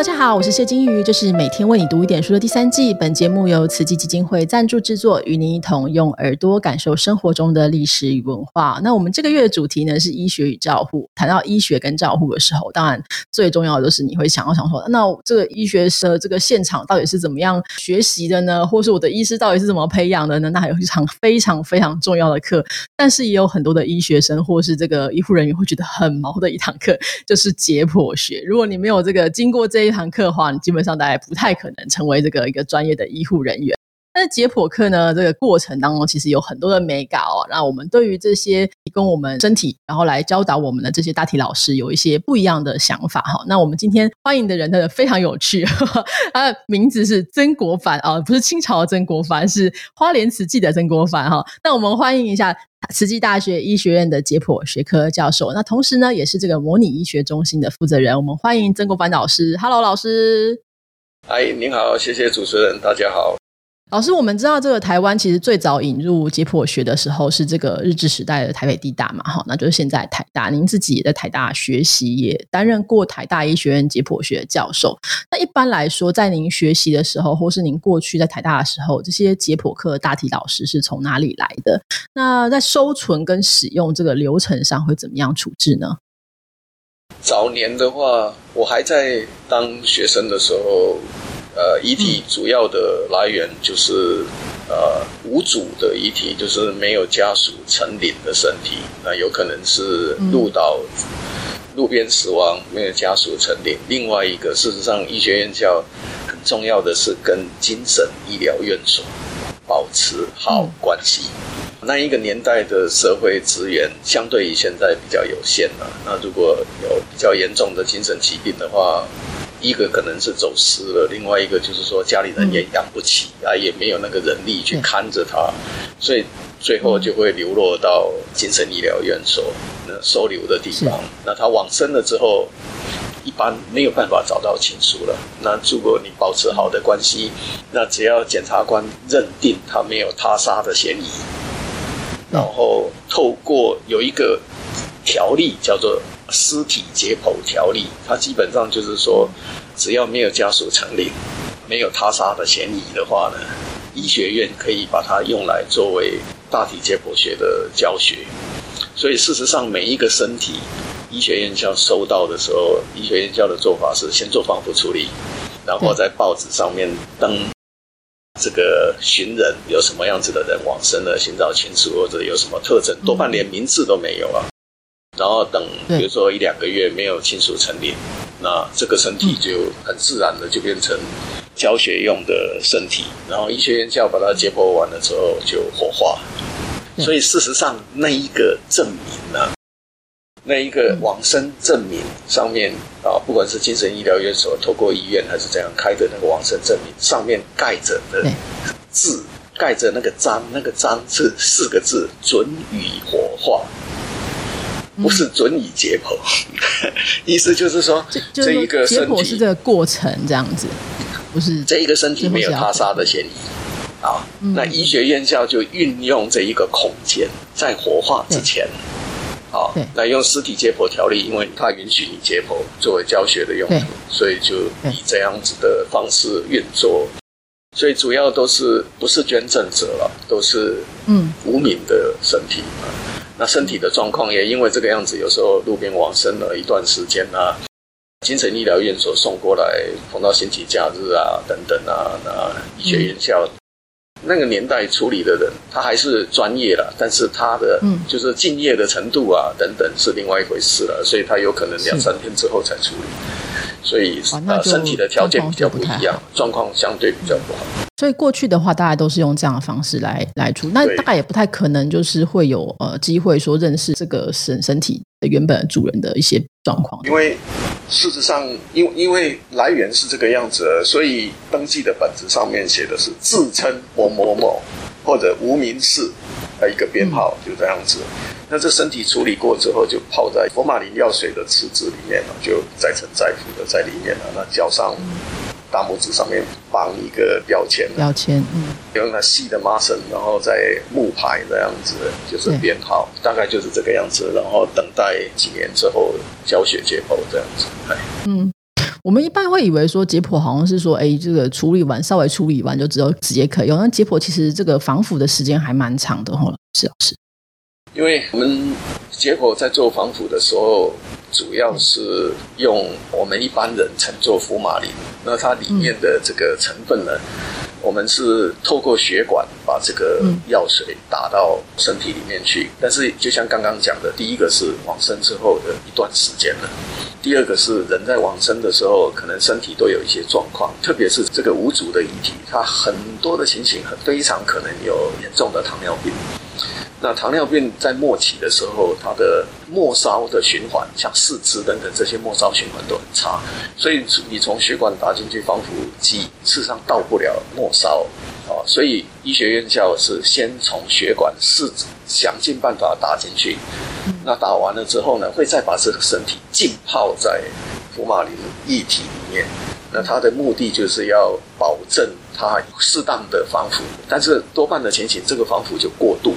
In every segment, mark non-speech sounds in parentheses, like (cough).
大家好，我是谢金鱼，这是每天为你读一点书的第三季。本节目由慈济基金会赞助制作，与您一同用耳朵感受生活中的历史与文化。那我们这个月的主题呢是医学与照护。谈到医学跟照护的时候，当然最重要的就是你会想要想说，那这个医学的这个现场到底是怎么样学习的呢？或是我的医师到底是怎么培养的呢？那还有一场非常非常重要的课，但是也有很多的医学生或是这个医护人员会觉得很毛的一堂课，就是解剖学。如果你没有这个经过这这这堂课的话，你基本上大概不太可能成为这个一个专业的医护人员。但是解剖课呢，这个过程当中其实有很多的美感哦。那我们对于这些提供我们身体，然后来教导我们的这些大体老师，有一些不一样的想法哈。那我们今天欢迎的人，他非常有趣，(laughs) 他的名字是曾国藩啊，不是清朝的曾国藩，是花莲慈济的曾国藩哈。那我们欢迎一下慈济大学医学院的解剖学科教授，那同时呢，也是这个模拟医学中心的负责人。我们欢迎曾国藩老师，Hello，老师。哎，您好，谢谢主持人，大家好。老师，我们知道这个台湾其实最早引入解剖学的时候是这个日治时代的台北地大嘛，哈，那就是现在台大。您自己也在台大学习，也担任过台大医学院解剖学教授。那一般来说，在您学习的时候，或是您过去在台大的时候，这些解剖课大体老师是从哪里来的？那在收存跟使用这个流程上会怎么样处置呢？早年的话，我还在当学生的时候。呃，遗体主要的来源就是呃无主的遗体，就是没有家属成领的身体，那有可能是路岛、路边死亡，没有家属成领。另外一个，事实上，医学院校很重要的是跟精神医疗院所保持好关系。那一个年代的社会资源相对于现在比较有限了。那如果有比较严重的精神疾病的话，一个可能是走失了，另外一个就是说家里人也养不起啊，也没有那个人力去看着他，所以最后就会流落到精神医疗院所那收留的地方。那他往生了之后，一般没有办法找到亲属了。那如果你保持好的关系，那只要检察官认定他没有他杀的嫌疑，然后透过有一个条例叫做。尸体解剖条例，它基本上就是说，只要没有家属成立，没有他杀的嫌疑的话呢，医学院可以把它用来作为大体解剖学的教学。所以事实上，每一个身体，医学院校收到的时候，医学院校的做法是先做防腐处理，然后在报纸上面登这个寻人有什么样子的人往生了，寻找亲属或者有什么特征，多半连名字都没有啊。然后等，比如说一两个月没有亲属成立，那这个身体就很自然的就变成教学用的身体。然后医学院校把它解剖完了之后就火化。所以事实上，那一个证明呢，那一个往生证明上面啊，不管是精神医疗院所透过医院还是怎样开的那个往生证明，上面盖着的字，盖着那个章，那个章是四个字：准予火化。不是准以解剖，(laughs) 意思就是说，这一个解剖是这个过程这样子，不是这一个身体没有他杀的嫌疑啊。那医学院校就运用这一个空间，在火化之前，啊，那用尸体解剖条例，因为它允许你解剖作为教学的用途，所以就以这样子的方式运作。所以主要都是不是捐赠者了，都是嗯无名的身体啊。那身体的状况也因为这个样子，有时候路边往生了一段时间啊，精神医疗院所送过来，碰到星期假日啊等等啊，那医学院校那个年代处理的人，他还是专业了，但是他的就是敬业的程度啊等等是另外一回事了，所以他有可能两三天之后才处理。所以呃，身体的条件比较不一样，状况相对比较不好。所以过去的话，大家都是用这样的方式来来出，那大概也不太可能，就是会有呃机会说认识这个身身体的原本的主人的一些状况。因为事实上，因因为来源是这个样子，所以登记的本子上面写的是自称某某某或者无名氏的一个编号，就这样子。那这身体处理过之后，就泡在福马林药水的池子里面了，就再沉再浮的在里面了。那脚上大拇指上面绑一个标签，标签，嗯，用那细的麻绳，然后在木牌这样子，就是编号，大概就是这个样子。然后等待几年之后教学解剖这样子，嗯。我们一般会以为说解剖好像是说，哎，这个处理完稍微处理完就只有直接可以用。那解剖其实这个防腐的时间还蛮长的哈，是老师。因为我们结果在做防腐的时候，主要是用我们一般人称作福马林，那它里面的这个成分呢？我们是透过血管把这个药水打到身体里面去，但是就像刚刚讲的，第一个是往生之后的一段时间了，第二个是人在往生的时候，可能身体都有一些状况，特别是这个无主的遗体，它很多的情形很非常可能有严重的糖尿病。那糖尿病在末期的时候，它的末梢的循环，像四肢等等这些末梢循环都很差，所以你从血管打进去防腐剂，事实上到不了末梢啊。所以医学院校是先从血管试想尽办法打进去，那打完了之后呢，会再把这个身体浸泡在福马林液体里面。那它的目的就是要保证它适当的防腐，但是多半的情形，这个防腐就过度。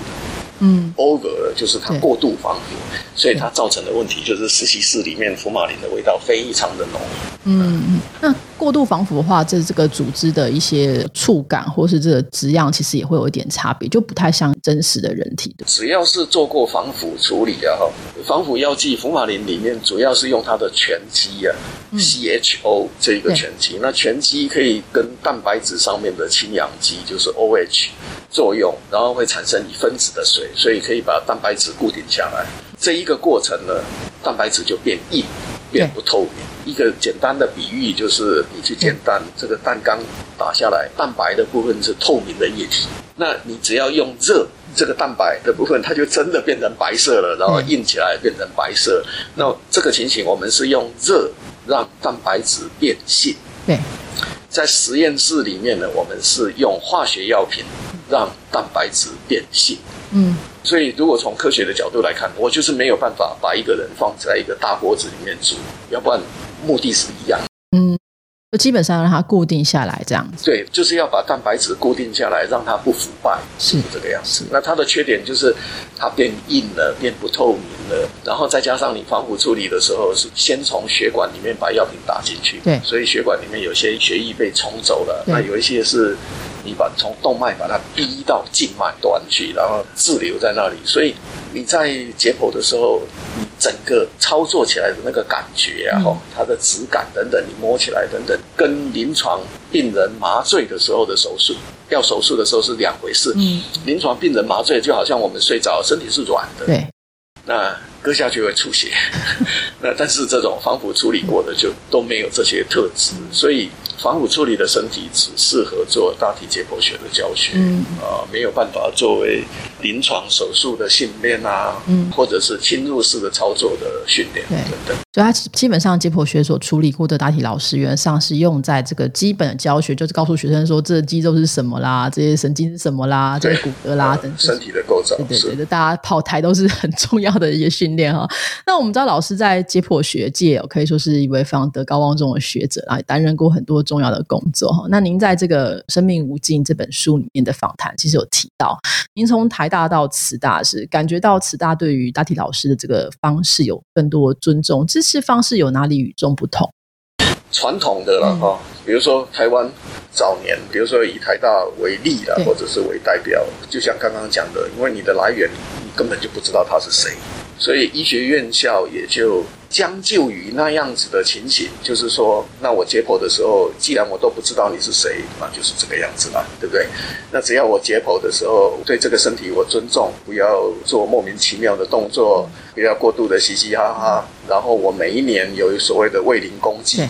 嗯，over 了，就是它过度防腐，所以它造成的问题就是实习室里面福马林的味道非常的浓。嗯嗯，那过度防腐的话，这这个组织的一些触感或是这个质样，其实也会有一点差别，就不太像真实的人体的。只要是做过防腐处理啊，哈，防腐药剂福马林里面主要是用它的醛基啊，CHO 这个醛基，那醛基可以跟蛋白质上面的氢氧基就是 OH 作用，然后会产生一分子的水，所以可以把蛋白质固定下来。这一个过程呢，蛋白质就变硬。变不透明。一个简单的比喻就是，你去煎蛋，这个蛋刚打下来，蛋白的部分是透明的液体。那你只要用热，这个蛋白的部分它就真的变成白色了，然后硬起来变成白色。那这个情形，我们是用热让蛋白质变性。对，在实验室里面呢，我们是用化学药品让蛋白质变性。嗯。所以，如果从科学的角度来看，我就是没有办法把一个人放在一个大锅子里面煮，要不然目的是一样。嗯，就基本上让它固定下来这样子。对，就是要把蛋白质固定下来，让它不腐败，是这个样子。那它的缺点就是它变硬了，变不透明了，然后再加上你防腐处理的时候是先从血管里面把药品打进去，对，所以血管里面有些血液被冲走了，那有一些是。你把从动脉把它逼到静脉端去，然后滞留在那里，所以你在解剖的时候，你整个操作起来的那个感觉啊，哈，它的质感等等，你摸起来等等，跟临床病人麻醉的时候的手术，要手术的时候是两回事。嗯，临床病人麻醉就好像我们睡着，身体是软的。对，那割下去会出血。(laughs) 那但是这种防腐处理过的就都没有这些特质，所以。防腐处理的身体只适合做大体解剖学的教学，啊，没有办法作为临床手术的训练啊，嗯或者是侵入式的操作的训练等等。所以，他基本上解剖学所处理过的大体老师，原则上是用在这个基本的教学，就是告诉学生说，这肌肉是什么啦，这些神经是什么啦，这些骨骼啦等身体的构造。对对对，大家 (laughs) 跑台都是很重要的一些训练哈。那我们知道，老师在解剖学界可以说是一位非常德高望重的学者啊，担任过很多。重要的工作哈，那您在这个《生命无尽》这本书里面的访谈，其实有提到，您从台大到慈大是感觉到慈大对于大体老师的这个方式有更多尊重，支持方式有哪里与众不同？传统的了哈，比如说台湾早年，比如说以台大为例了，或者是为代表，就像刚刚讲的，因为你的来源你根本就不知道他是谁，所以医学院校也就。将就于那样子的情形，就是说，那我解剖的时候，既然我都不知道你是谁，那就是这个样子嘛，对不对？那只要我解剖的时候，对这个身体我尊重，不要做莫名其妙的动作，不要过度的嘻嘻哈哈，然后我每一年有所谓的卫灵公祭，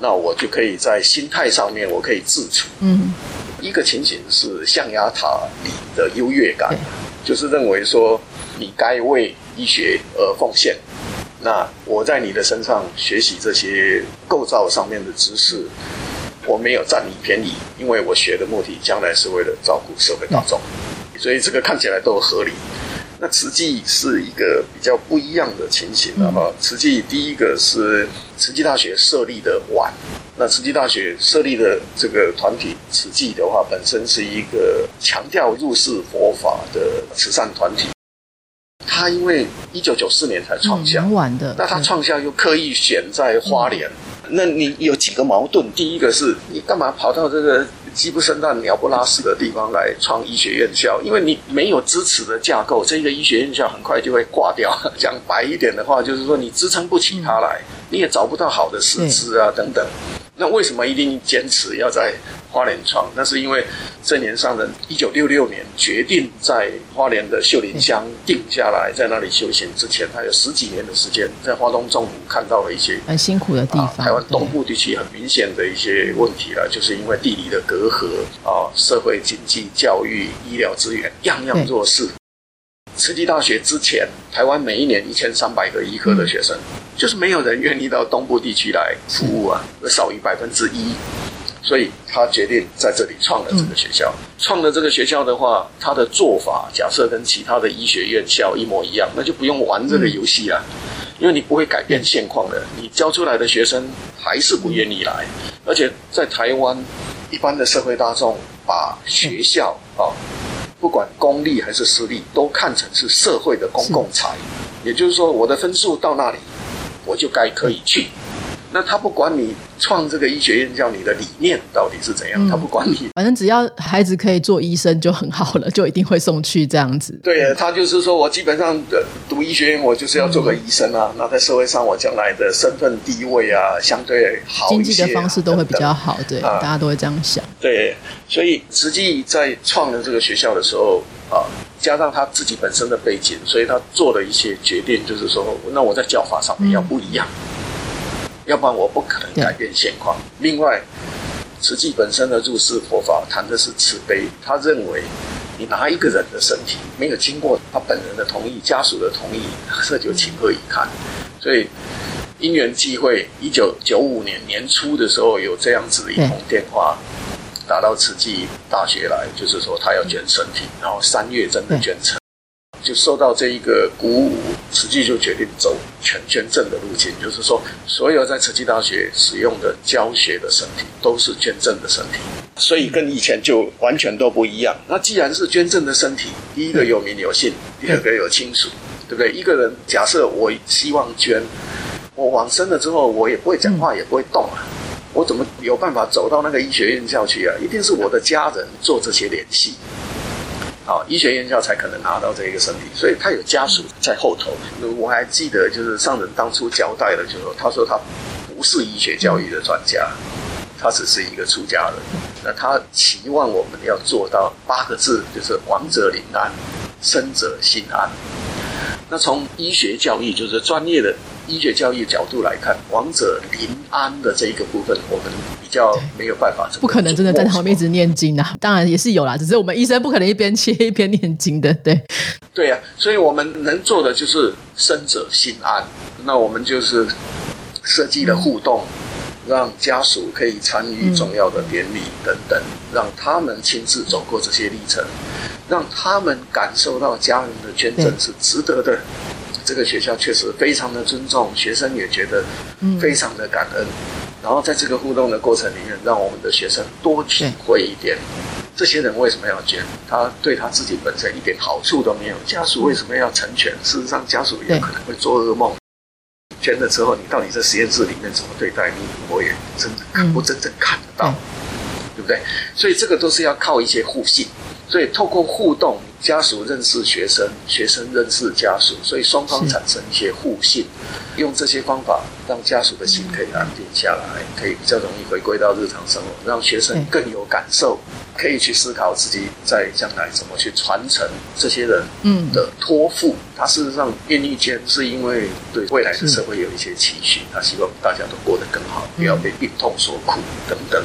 那我就可以在心态上面我可以自处。嗯，一个情形是象牙塔里的优越感，就是认为说你该为医学而奉献。那我在你的身上学习这些构造上面的知识，我没有占你便宜，因为我学的目的将来是为了照顾社会大众，所以这个看起来都合理。那慈济是一个比较不一样的情形了哈。慈济第一个是慈济大学设立的晚，那慈济大学设立的这个团体慈济的话，本身是一个强调入世佛法的慈善团体。他因为一九九四年才创校，晚的，那他创校又刻意选在花莲，那你有几个矛盾？第一个是你干嘛跑到这个鸡不生蛋、鸟不拉屎的地方来创医学院校？因为你没有支持的架构，这个医学院校很快就会挂掉。(laughs) 讲白一点的话，就是说你支撑不起它来，你也找不到好的师资啊，等等。那为什么一定坚持要在花莲创？那是因为正年上人一九六六年决定在花莲的秀林乡定下来，在那里修行之前，他有十几年的时间在花东纵谷看到了一些很辛苦的地方。台湾东部地区很明显的一些问题了，就是因为地理的隔阂啊，社会经济、教育、医疗资源样样弱势。慈济大学之前，台湾每一年一千三百个医科的学生，就是没有人愿意到东部地区来服务啊，少于百分之一。所以他决定在这里创了这个学校。创了这个学校的话，他的做法假设跟其他的医学院校一模一样，那就不用玩这个游戏了，因为你不会改变现况的。你教出来的学生还是不愿意来，而且在台湾，一般的社会大众把学校啊。不管公立还是私立，都看成是社会的公共财。也就是说，我的分数到那里，我就该可以去。那他不管你创这个医学院，叫你的理念到底是怎样，他不管你，反正只要孩子可以做医生就很好了，就一定会送去这样子。对，他就是说我基本上读医学院，我就是要做个医生啊。那在社会上，我将来的身份地位啊，相对好经济的方式都会比较好。对，大家都会这样想。对，所以实际在创了这个学校的时候啊，加上他自己本身的背景，所以他做了一些决定，就是说，那我在教法上面要不一样。要不然我不可能改变现况。另外，慈济本身的入世佛法谈的是慈悲，他认为你拿一个人的身体，没有经过他本人的同意、家属的同意，这就情何以堪？所以因缘际会，一九九五年年初的时候，有这样子的一通电话打到慈济大学来，就是说他要捐身体，然后三月真的捐成。就受到这一个鼓舞，慈济就决定走全捐赠的路径，就是说，所有在慈济大学使用的教学的身体都是捐赠的身体，所以跟以前就完全都不一样。那既然是捐赠的身体，第一个有名有姓，第二个有亲属，对不对？一个人假设我希望捐，我往生了之后，我也不会讲话，也不会动啊，我怎么有办法走到那个医学院校去啊？一定是我的家人做这些联系。好，医学院校才可能拿到这一个身体，所以他有家属在后头。我还记得，就是上人当初交代的，就说他说他不是医学教育的专家，他只是一个出家人。那他期望我们要做到八个字，就是亡者临安，生者心安。那从医学教育，就是专业的。医学教育角度来看，王者临安的这一个部分，我们比较没有办法。不可能真的在旁边一直念经啊！当然也是有啦，只是我们医生不可能一边切一边念经的。对，对呀，所以我们能做的就是生者心安。那我们就是设计了互动，让家属可以参与重要的典礼等等，让他们亲自走过这些历程，让他们感受到家人的捐赠是值得的。这个学校确实非常的尊重学生，也觉得非常的感恩。然后在这个互动的过程里面，让我们的学生多体会一点，这些人为什么要捐？他对他自己本身一点好处都没有。家属为什么要成全？事实上，家属也可能会做噩梦。捐了之后，你到底在实验室里面怎么对待你？我也真的看不真正看得到，对不对？所以这个都是要靠一些互信。所以透过互动。家属认识学生，学生认识家属，所以双方产生一些互信。用这些方法，让家属的心可以安定下来，可以比较容易回归到日常生活，让学生更有感受，可以去思考自己在将来怎么去传承这些人的托付。他事实上愿意捐，是因为对未来的社会有一些期许，他希望大家都过得更好，不要被病痛所苦等等。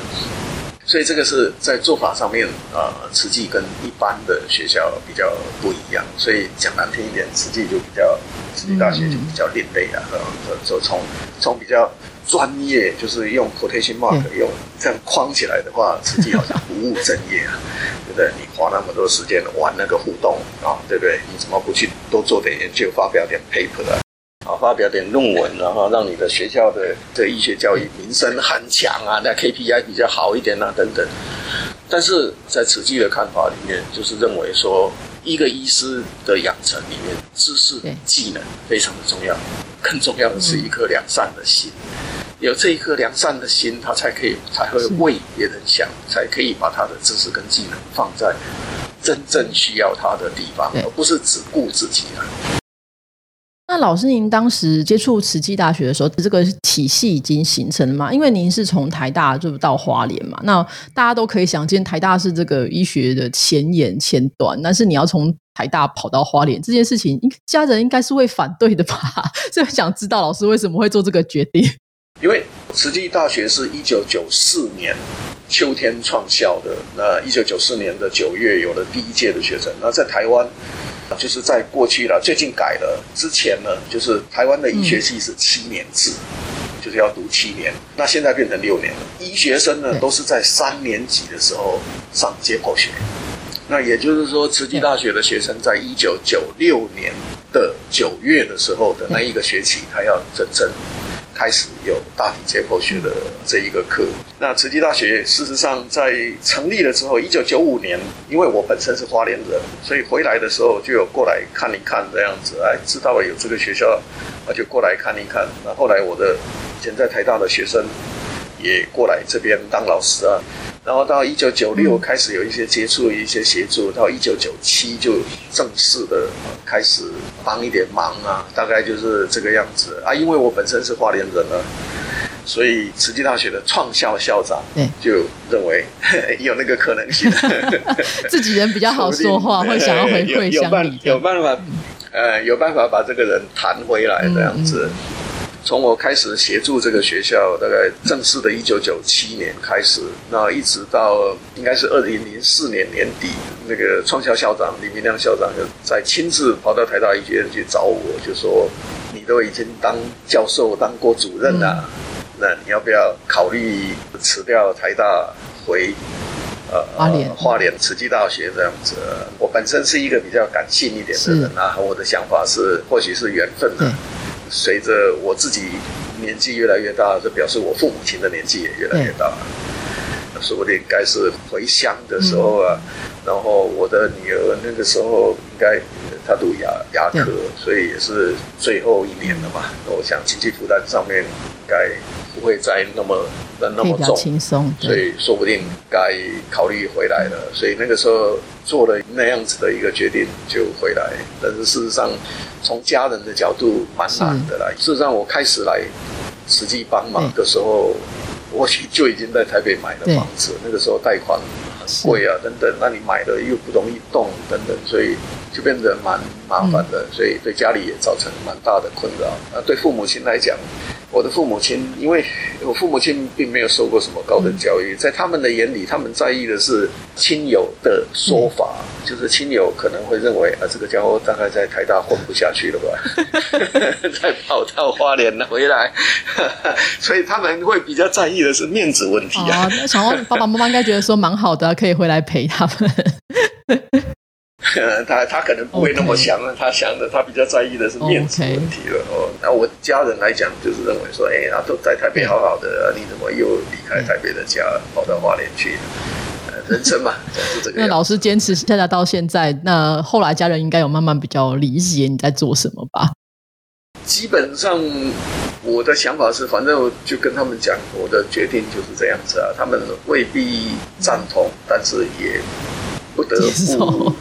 所以这个是在做法上面，呃，慈济跟一般的学校比较不一样。所以讲难听一点，慈济就比较，慈济大学就比较另类啊。呃，就从从比较专业，就是用 quotation mark 用这样框起来的话，慈济好像不务正业啊，(laughs) 对不对？你花那么多时间玩那个互动啊，对不对？你怎么不去多做点研究，发表点 paper 啊？啊，发表点论文，然后让你的学校的的医学教育名声很强啊，那 KPI 比较好一点啊，等等。但是在慈济的看法里面，就是认为说，一个医师的养成里面，知识、技能非常的重要，更重要的是一颗良善的心。有这一颗良善的心，他才可以才会为别人想，才可以把他的知识跟技能放在真正需要他的地方，而不是只顾自己啊。那老师，您当时接触慈济大学的时候，这个体系已经形成了吗？因为您是从台大就到花莲嘛，那大家都可以想见，台大是这个医学的前沿前端，但是你要从台大跑到花莲这件事情，家人应该是会反对的吧？(laughs) 所以想知道老师为什么会做这个决定？因为慈济大学是一九九四年秋天创校的，那一九九四年的九月有了第一届的学生，那在台湾。就是在过去了，最近改了。之前呢，就是台湾的医学系是七年制，就是要读七年。那现在变成六年了。医学生呢，都是在三年级的时候上解剖学。那也就是说，慈济大学的学生在一九九六年的九月的时候的那一个学期，他要整正。开始有大体解剖学的这一个课。那慈济大学事实上在成立了之后，一九九五年，因为我本身是花莲人，所以回来的时候就有过来看一看这样子。哎，知道了有这个学校，我就过来看一看。那后来我的现在台大的学生也过来这边当老师啊。然后到一九九六开始有一些接触，一些协助，到一九九七就正式的开始帮一点忙啊，大概就是这个样子。啊。因为我本身是花莲人呢，所以慈济大学的创校校长就认为 (laughs) 有那个可能性，(laughs) 自己人比较好说话，(laughs) 会想要回馈乡里，有办法，呃，有办法把这个人谈回来这样子。从我开始协助这个学校，大概正式的一九九七年开始，那一直到应该是二零零四年年底，那个创校校长李明亮校长就在亲自跑到台大医学院去找我，就说：“你都已经当教授、当过主任了，那你要不要考虑辞掉台大，回呃花莲花莲慈济大学这样子？”我本身是一个比较感性一点的人啊，我的想法是，或许是缘分的。随着我自己年纪越来越大，就表示我父母亲的年纪也越来越大，说不定该是回乡的时候啊。然后我的女儿那个时候应该她读牙牙科，所以也是最后一年了嘛。我想经济负担上面应该不会再那么的那么重，轻松，所以说不定该考虑回来了。所以那个时候做了那样子的一个决定就回来，但是事实上。从家人的角度蛮难的啦。事实上，我开始来实际帮忙的时候，我就已经在台北买了房子。那个时候贷款很贵啊，等等。那你买了又不容易动，等等，所以就变得蛮麻烦的。所以对家里也造成蛮大的困扰。那对父母亲来讲，我的父母亲，因为我父母亲并没有受过什么高等教育，在他们的眼里，他们在意的是亲友的说法，就是亲友可能会认为啊，这个家伙大概在台大混不下去了吧，(laughs) 再跑到花莲回来，(laughs) 所以他们会比较在意的是面子问题啊。那想问爸爸妈妈应该觉得说蛮好的，可以回来陪他们。(laughs) 他他可能不会那么想了，他想的他比较在意的是面子问题了哦。那我家人来讲，就是认为说，哎，他都在台北好好的，你怎么又离开台北的家，跑到花莲去？人生嘛，(laughs) 是这个。那老师坚持下来到现在，那后来家人应该有慢慢比较理解你在做什么吧？基本上我的想法是，反正我就跟他们讲，我的决定就是这样子啊。他们未必赞同，但是也不得不。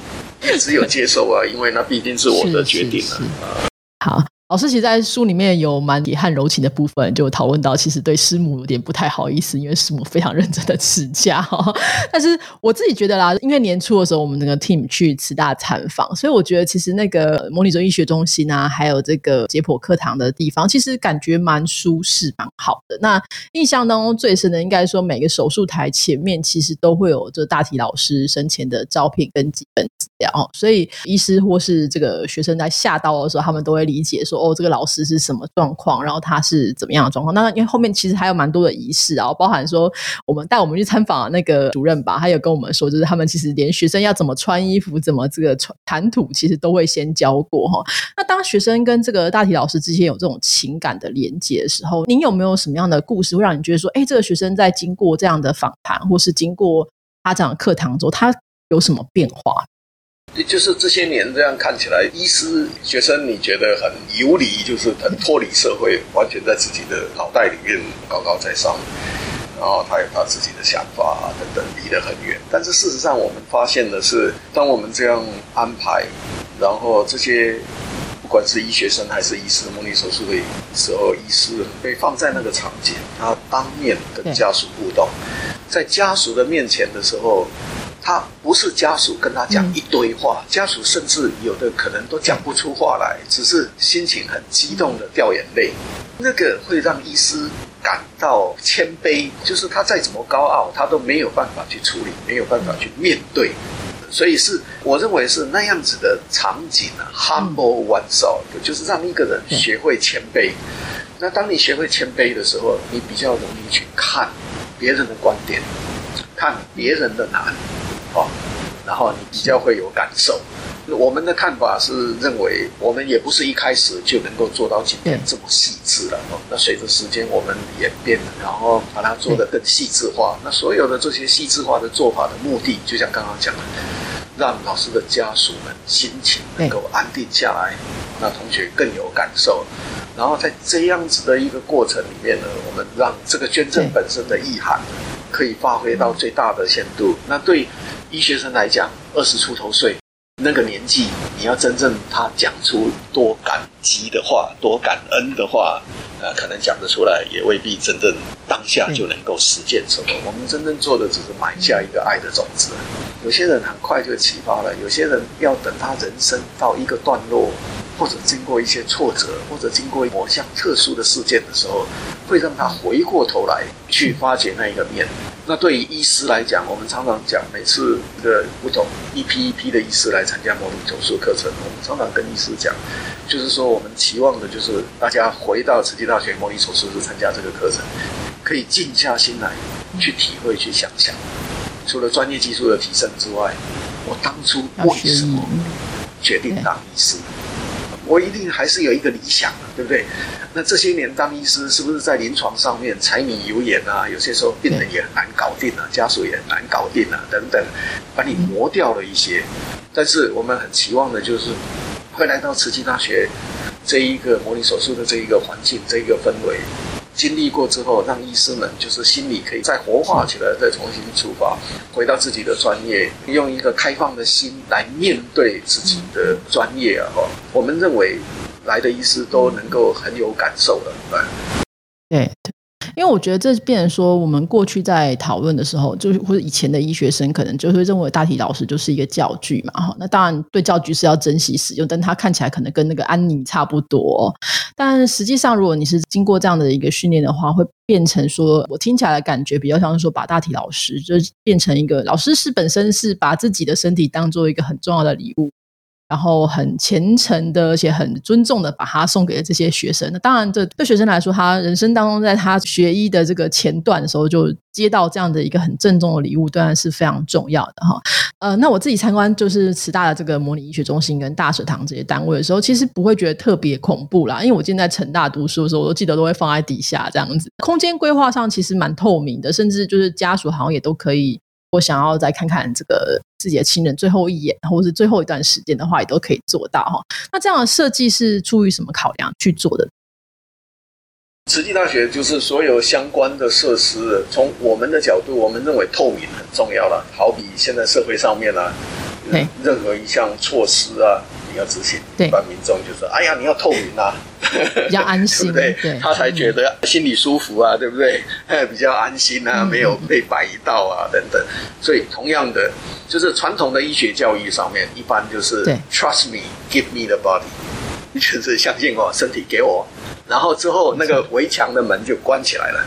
也只有接受啊，因为那毕竟是我的决定啊。好。老师其实，在书里面有蛮野汉柔情的部分，就讨论到，其实对师母有点不太好意思，因为师母非常认真的持家哈。(laughs) 但是我自己觉得啦，因为年初的时候，我们那个 team 去慈大参访，所以我觉得其实那个模拟中医学中心啊，还有这个解剖课堂的地方，其实感觉蛮舒适、蛮好的。那印象当中最深的，应该说每个手术台前面其实都会有这大体老师生前的照片跟基本资料，所以医师或是这个学生在下刀的时候，他们都会理解说。哦，这个老师是什么状况？然后他是怎么样的状况？那因为后面其实还有蛮多的仪式啊，包含说我们带我们去参访那个主任吧，他有跟我们说，就是他们其实连学生要怎么穿衣服、怎么这个谈谈吐，其实都会先教过哈。那当学生跟这个大体老师之间有这种情感的连接的时候，您有没有什么样的故事会让你觉得说，哎，这个学生在经过这样的访谈，或是经过他这样的课堂之后，他有什么变化？就是这些年这样看起来，医师学生你觉得很游离，就是很脱离社会，完全在自己的脑袋里面高高在上，然后他有他自己的想法啊等等，离得很远。但是事实上，我们发现的是，当我们这样安排，然后这些不管是医学生还是医师模拟手术的时候，医师被放在那个场景，他当面跟家属互动，在家属的面前的时候。他不是家属跟他讲一堆话，家属甚至有的可能都讲不出话来，只是心情很激动的掉眼泪。那个会让医师感到谦卑，就是他再怎么高傲，他都没有办法去处理，没有办法去面对。所以是我认为是那样子的场景啊，humble oneself，就是让一个人学会谦卑。那当你学会谦卑的时候，你比较容易去看别人的观点，看别人的难。哦，然后你比较会有感受。我们的看法是认为，我们也不是一开始就能够做到今天这么细致了。哦，那随着时间我们演变，然后把它做得更细致化。那所有的这些细致化的做法的目的，就像刚刚讲的，让老师的家属们心情能够安定下来，那同学更有感受。然后在这样子的一个过程里面呢，我们让这个捐赠本身的意涵。可以发挥到最大的限度。那对医学生来讲，二十出头岁那个年纪，你要真正他讲出多感激的话、多感恩的话，呃，可能讲得出来，也未必真正当下就能够实践什么。我们真正做的只是埋下一个爱的种子。有些人很快就启发了，有些人要等他人生到一个段落。或者经过一些挫折，或者经过某项特殊的事件的时候，会让他回过头来去发掘那一个面。那对于医师来讲，我们常常讲，每次的不同一批一批的医师来参加模拟手术课程，我们常常跟医师讲，就是说我们期望的就是大家回到慈济大学模拟手术室参加这个课程，可以静下心来去体会、去想想，除了专业技术的提升之外，我当初为什么决定当医师？我一定还是有一个理想，对不对？那这些年当医师，是不是在临床上面柴米油盐啊？有些时候病人也很难搞定啊，家属也很难搞定啊，等等，把你磨掉了一些。但是我们很期望的就是，会来到慈济大学这一个模拟手术的这一个环境，这一个氛围。经历过之后，让医师们就是心里可以再活化起来，再重新出发，回到自己的专业，用一个开放的心来面对自己的专业啊！哈，我们认为来的医师都能够很有感受的，对。因为我觉得这变成说，我们过去在讨论的时候，就是或者以前的医学生可能就会认为大体老师就是一个教具嘛，哈。那当然对教具是要珍惜使用，但他看起来可能跟那个安妮差不多。但实际上，如果你是经过这样的一个训练的话，会变成说我听起来的感觉比较像是说，把大体老师就变成一个老师是本身是把自己的身体当做一个很重要的礼物。然后很虔诚的，而且很尊重的把它送给了这些学生。那当然，这对学生来说，他人生当中在他学医的这个前段的时候，就接到这样的一个很郑重的礼物，当然是非常重要的哈。呃，那我自己参观就是慈大的这个模拟医学中心跟大食堂这些单位的时候，其实不会觉得特别恐怖啦，因为我今天在成大读书的时候，我都记得都会放在底下这样子。空间规划上其实蛮透明的，甚至就是家属好像也都可以。我想要再看看这个自己的亲人最后一眼，或者是最后一段时间的话，也都可以做到哈。那这样的设计是出于什么考量去做的？慈济大学就是所有相关的设施，从我们的角度，我们认为透明很重要了。好比现在社会上面呢，任何一项措施啊。你要执行，一般民众就说：“哎呀，你要透明啊，(laughs) 比较安心，(laughs) 对不对？他才觉得心里舒服啊，对不对？(laughs) 比较安心啊，没有被摆一道啊，等等。所以，同样的，就是传统的医学教育上面，一般就是 trust me, give me the body，就是相信我，身体给我，然后之后那个围墙的门就关起来了，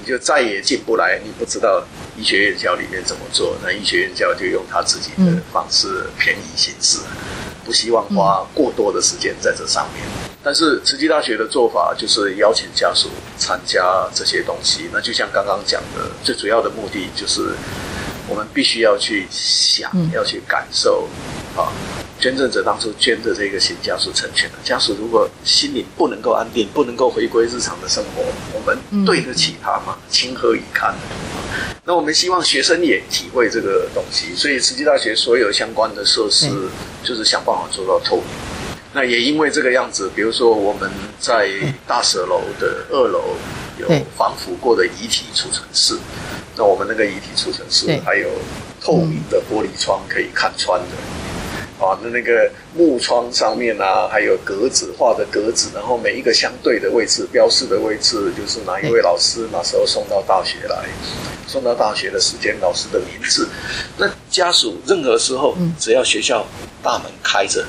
你就再也进不来。你不知道医学院教里面怎么做，那医学院教就用他自己的方式便宜行事。”不希望花过多的时间在这上面，但是慈济大学的做法就是邀请家属参加这些东西。那就像刚刚讲的，最主要的目的就是我们必须要去想，要去感受啊，捐赠者当初捐的这个新，家属成全了。家属如果心里不能够安定，不能够回归日常的生活，我们对得起他吗？情何以堪？那我们希望学生也体会这个东西，所以慈济大学所有相关的设施就是想办法做到透明。那也因为这个样子，比如说我们在大舍楼的二楼有防腐过的遗体储存室，那我们那个遗体储存室还有透明的玻璃窗可以看穿的。啊，那那个木窗上面啊，还有格子画的格子，然后每一个相对的位置标示的位置，就是哪一位老师哪时候送到大学来，送到大学的时间，老师的名字。那家属任何时候，只要学校大门开着，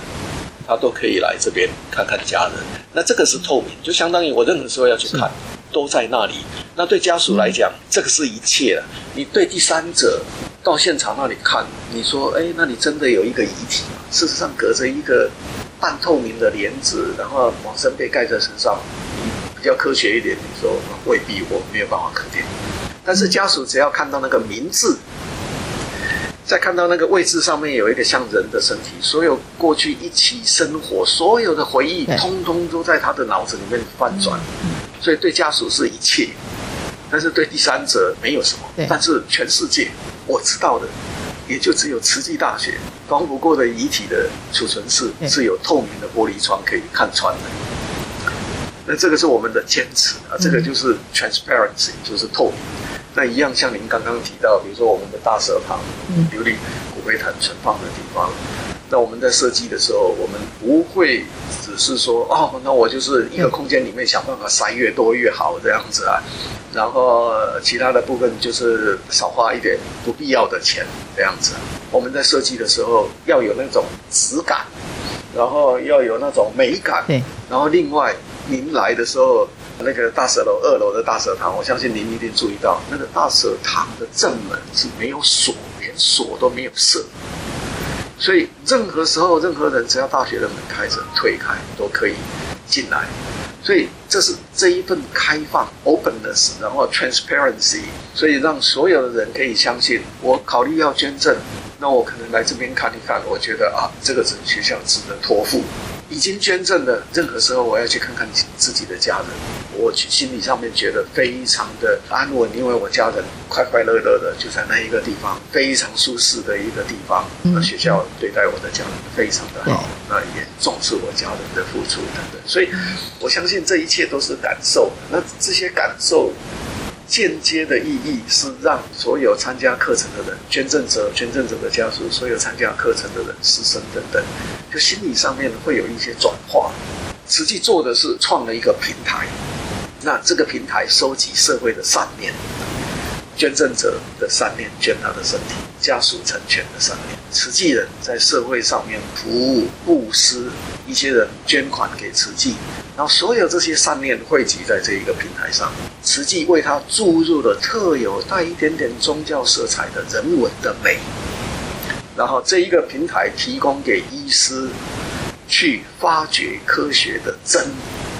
他都可以来这边看看家人。那这个是透明，就相当于我任何时候要去看，都在那里。那对家属来讲，这个是一切了。你对第三者。到现场那里看，你说，哎，那里真的有一个遗体吗？事实上，隔着一个半透明的帘子，然后往身被盖在身上，比较科学一点，你说未必，我没有办法肯定。但是家属只要看到那个名字，再看到那个位置上面有一个像人的身体，所有过去一起生活，所有的回忆，通通都在他的脑子里面翻转。所以对家属是一切，但是对第三者没有什么。但是全世界。我知道的，也就只有慈济大学防腐过的遗体的储存室是有透明的玻璃窗可以看穿的。那这个是我们的坚持啊，这个就是 transparency，就是透明。那一样像您刚刚提到，比如说我们的大舍堂，琉璃骨灰坛存放的地方。那我们在设计的时候，我们不会只是说哦，那我就是一个空间里面想办法塞越多越好这样子啊。然后其他的部分就是少花一点不必要的钱这样子。我们在设计的时候要有那种质感，然后要有那种美感。对。然后另外您来的时候，那个大舍楼二楼的大舍堂，我相信您一定注意到，那个大舍堂的正门是没有锁，连锁都没有设。所以任何时候，任何人只要大学的门开着、推开，都可以进来。所以这是这一份开放 openness，然后 transparency，所以让所有的人可以相信，我考虑要捐赠，那我可能来这边看一看，我觉得啊，这个是学校值得托付。已经捐赠的，任何时候我要去看看自己的家人，我去心理上面觉得非常的安稳，因为我家人快快乐乐的就在那一个地方，非常舒适的一个地方。那学校对待我的家人非常的好，那也重视我家人的付出等等，所以我相信这一切都是感受。那这些感受。间接的意义是让所有参加课程的人、捐赠者、捐赠者的家属、所有参加课程的人、师生等等，就心理上面会有一些转化。实际做的是创了一个平台，那这个平台收集社会的善念，捐赠者的善念捐他的身体，家属成全的善念，慈济人在社会上面服务布施，一些人捐款给慈济。然后所有这些善念汇集在这一个平台上，实际为它注入了特有带一点点宗教色彩的人文的美。然后这一个平台提供给医师去发掘科学的真。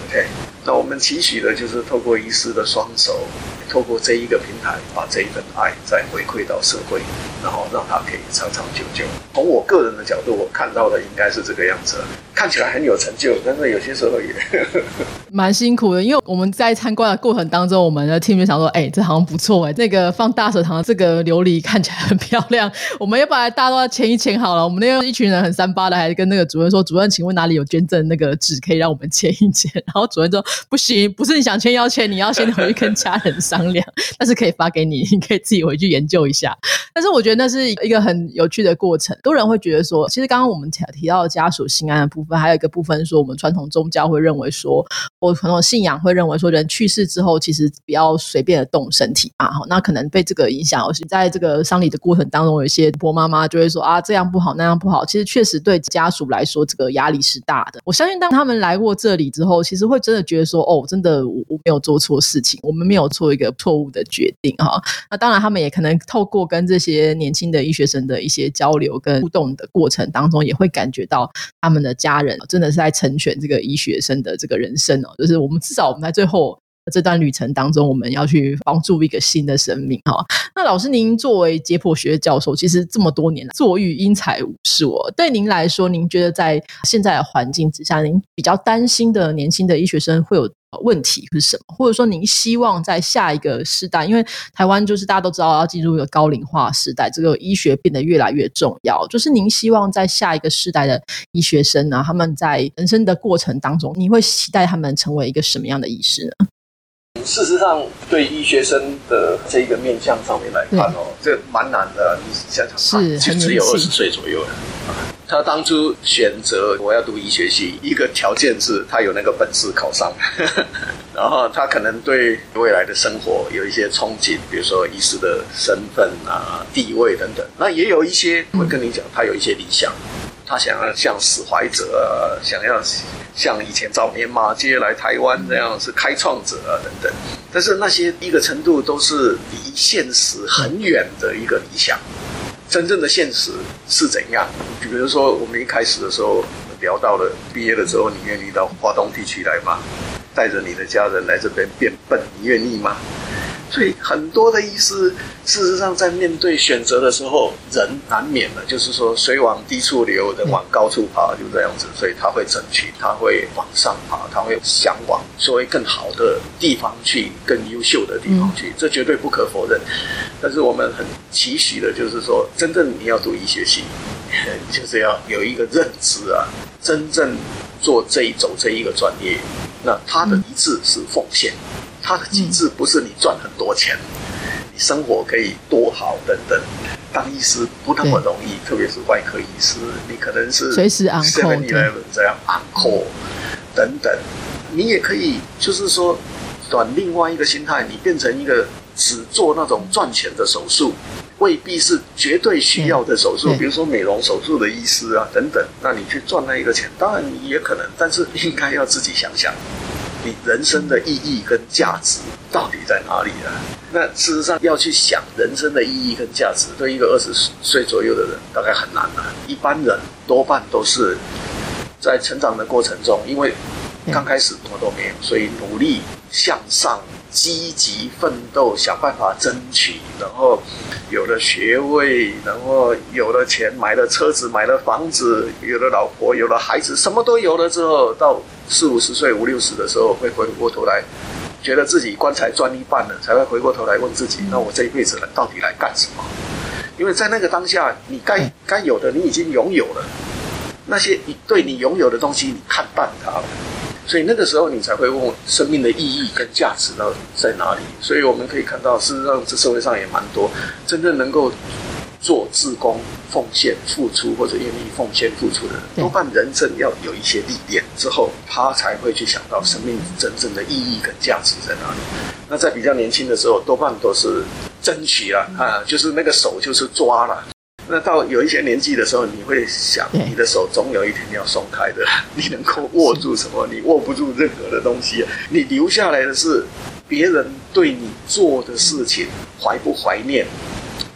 OK，那我们期许的就是透过医师的双手。透过这一个平台，把这一份爱再回馈到社会，然后让它可以长长久久。从我个人的角度，我看到的应该是这个样子，看起来很有成就，但是有些时候也 (laughs) 蛮辛苦的。因为我们在参观的过程当中，我们的 team 就想说，哎，这好像不错哎，那个放大蛇堂这个琉璃看起来很漂亮，我们要把大家都要签一签好了。我们那边一群人很三八的，还跟那个主任说，主任，请问哪里有捐赠那个纸可以让我们签一签？然后主任说，不行，不是你想签要签，你要先回去跟家人商。商量，(laughs) 但是可以发给你，(laughs) 你可以自己回去研究一下。但是我觉得那是一个很有趣的过程。多人会觉得说，其实刚刚我们提提到家属心安的部分，还有一个部分说，我们传统宗教会认为说，或传统信仰会认为说，人去世之后，其实不要随便的动身体啊。好那可能被这个影响，而是在这个丧礼的过程当中，有一些婆妈妈就会说啊，这样不好，那样不好。其实确实对家属来说，这个压力是大的。我相信当他们来过这里之后，其实会真的觉得说，哦，真的我我没有做错事情，我们没有做一个。错误的决定哈，那当然他们也可能透过跟这些年轻的医学生的一些交流跟互动的过程当中，也会感觉到他们的家人真的是在成全这个医学生的这个人生哦。就是我们至少我们在最后这段旅程当中，我们要去帮助一个新的生命哈。那老师，您作为解剖学教授，其实这么多年来坐育英才武士，我对您来说，您觉得在现在的环境之下，您比较担心的年轻的医学生会有问题是什么？或者说您希望在下一个时代，因为台湾就是大家都知道要进入一个高龄化时代，这个医学变得越来越重要。就是您希望在下一个时代的医学生呢，他们在人生的过程当中，你会期待他们成为一个什么样的医师呢？事实上，对医学生的这个面向上面来看哦，这蛮难的。你想想看，就只有二十岁左右的。他当初选择我要读医学系，一个条件是他有那个本事考上，(laughs) 然后他可能对未来的生活有一些憧憬，比如说医师的身份啊、地位等等。那也有一些会跟你讲，他有一些理想，他想要像史怀哲，想要像以前早年马街来台湾那样是开创者啊等等。但是那些一个程度都是离现实很远的一个理想。真正的现实是怎样？比如说，我们一开始的时候聊到了毕业了之后，你愿意到华东地区来吗？带着你的家人来这边变笨，你愿意吗？所以很多的医师，事实上在面对选择的时候，人难免的，就是说水往低处流，人往高处爬，就这样子。所以他会争取，他会往上爬，他会向往所谓更好的地方去，更优秀的地方去，这绝对不可否认。但是我们很期许的就是说，真正你要读医学系，(laughs) 就是要有一个认知啊，真正做这一走这一个专业，那他的一致是奉献。它的机制不是你赚很多钱，你生活可以多好等等。当医师不那么容易，特别是外科医师，你可能是随时 on call 这样 on call 等等。你也可以就是说转另外一个心态，你变成一个只做那种赚钱的手术，未必是绝对需要的手术，比如说美容手术的医师啊等等。那你去赚那一个钱，当然你也可能，但是应该要自己想想。你人生的意义跟价值到底在哪里啊？那事实上要去想人生的意义跟价值，对一个二十岁左右的人大概很难了。一般人多半都是在成长的过程中，因为刚开始什么都没有，所以努力向上。积极奋斗，想办法争取，然后有了学位，然后有了钱，买了车子，买了房子，有了老婆，有了孩子，什么都有了之后，到四五十岁、五六十的时候，会回过头来，觉得自己棺材赚一半了，才会回过头来问自己：那我这一辈子到底来干什么？因为在那个当下，你该该有的你已经拥有了，那些你对你拥有的东西，你看淡它了。所以那个时候，你才会问生命的意义跟价值到底在哪里。所以我们可以看到，事实上这社会上也蛮多真正能够做自工、奉献、付出或者愿意奉献付出的人，多半人生要有一些历练之后，他才会去想到生命真正的意义跟价值在哪里。那在比较年轻的时候，多半都是争取了啊，就是那个手就是抓了。那到有一些年纪的时候，你会想，你的手总有一天要松开的。(laughs) 你能够握住什么？你握不住任何的东西。你留下来的是别人对你做的事情怀不怀念？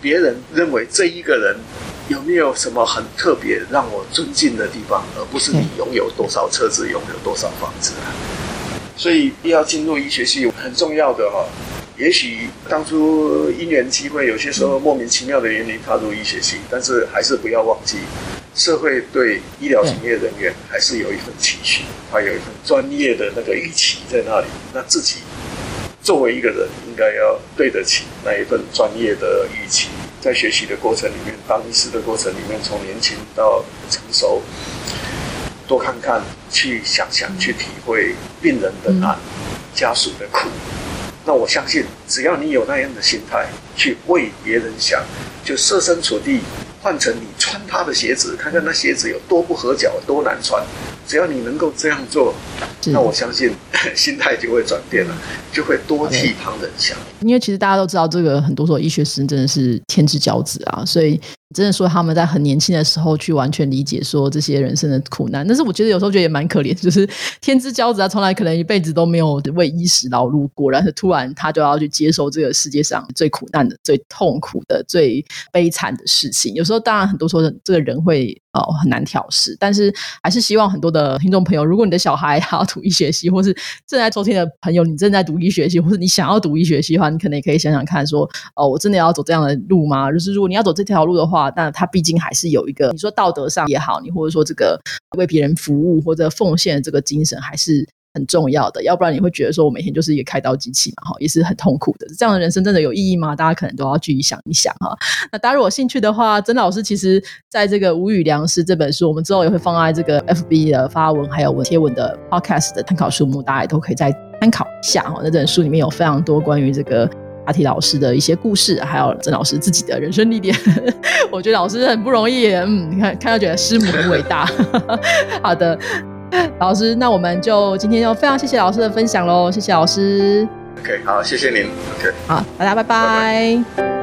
别人认为这一个人有没有什么很特别让我尊敬的地方，而不是你拥有多少车子，拥有多少房子。所以要进入医学系很重要的哈。也许当初因缘机会，有些时候莫名其妙的原因踏入医学系，但是还是不要忘记，社会对医疗从业人员还是有一份期许，他有一份专业的那个预期在那里。那自己作为一个人，应该要对得起那一份专业的预期。在学习的过程里面，当医师的过程里面，从年轻到成熟，多看看，去想想，去体会病人的难，家属的苦。那我相信，只要你有那样的心态去为别人想，就设身处地换成你穿他的鞋子，看看那鞋子有多不合脚，多难穿。只要你能够这样做，那我相信 (laughs) 心态就会转变了，就会多替旁人想。因为其实大家都知道，这个很多时候医学生真的是天之骄子啊，所以。真的说他们在很年轻的时候去完全理解说这些人生的苦难，但是我觉得有时候觉得也蛮可怜，就是天之骄子啊，从来可能一辈子都没有为衣食劳碌过，然后突然他就要去接受这个世界上最苦难的、最痛苦的、最悲惨的事情。有时候当然很多时候这个人会哦很难调试，但是还是希望很多的听众朋友，如果你的小孩要读医学系，或是正在收听的朋友你正在读医学系，或者你想要读医学系的话，你可能也可以想想看，说哦，我真的要走这样的路吗？就是如果你要走这条路的话。但他毕竟还是有一个，你说道德上也好，你或者说这个为别人服务或者奉献的这个精神，还是很重要的，要不然你会觉得说我每天就是一个开刀机器嘛，哈，也是很痛苦的。这样的人生真的有意义吗？大家可能都要去想一想哈。那大家如果有兴趣的话，曾老师其实在这个《无语良师》这本书，我们之后也会放在这个 FB 的发文还有文贴文的 Podcast 的参考书目，大家也都可以再参考一下哈。那这本书里面有非常多关于这个。阿提老师的一些故事，还有曾老师自己的人生历练，(laughs) 我觉得老师很不容易。嗯，你看看到觉得师母很伟大。(laughs) 好的，老师，那我们就今天就非常谢谢老师的分享喽，谢谢老师。OK，好，谢谢您。OK，好，大家拜拜。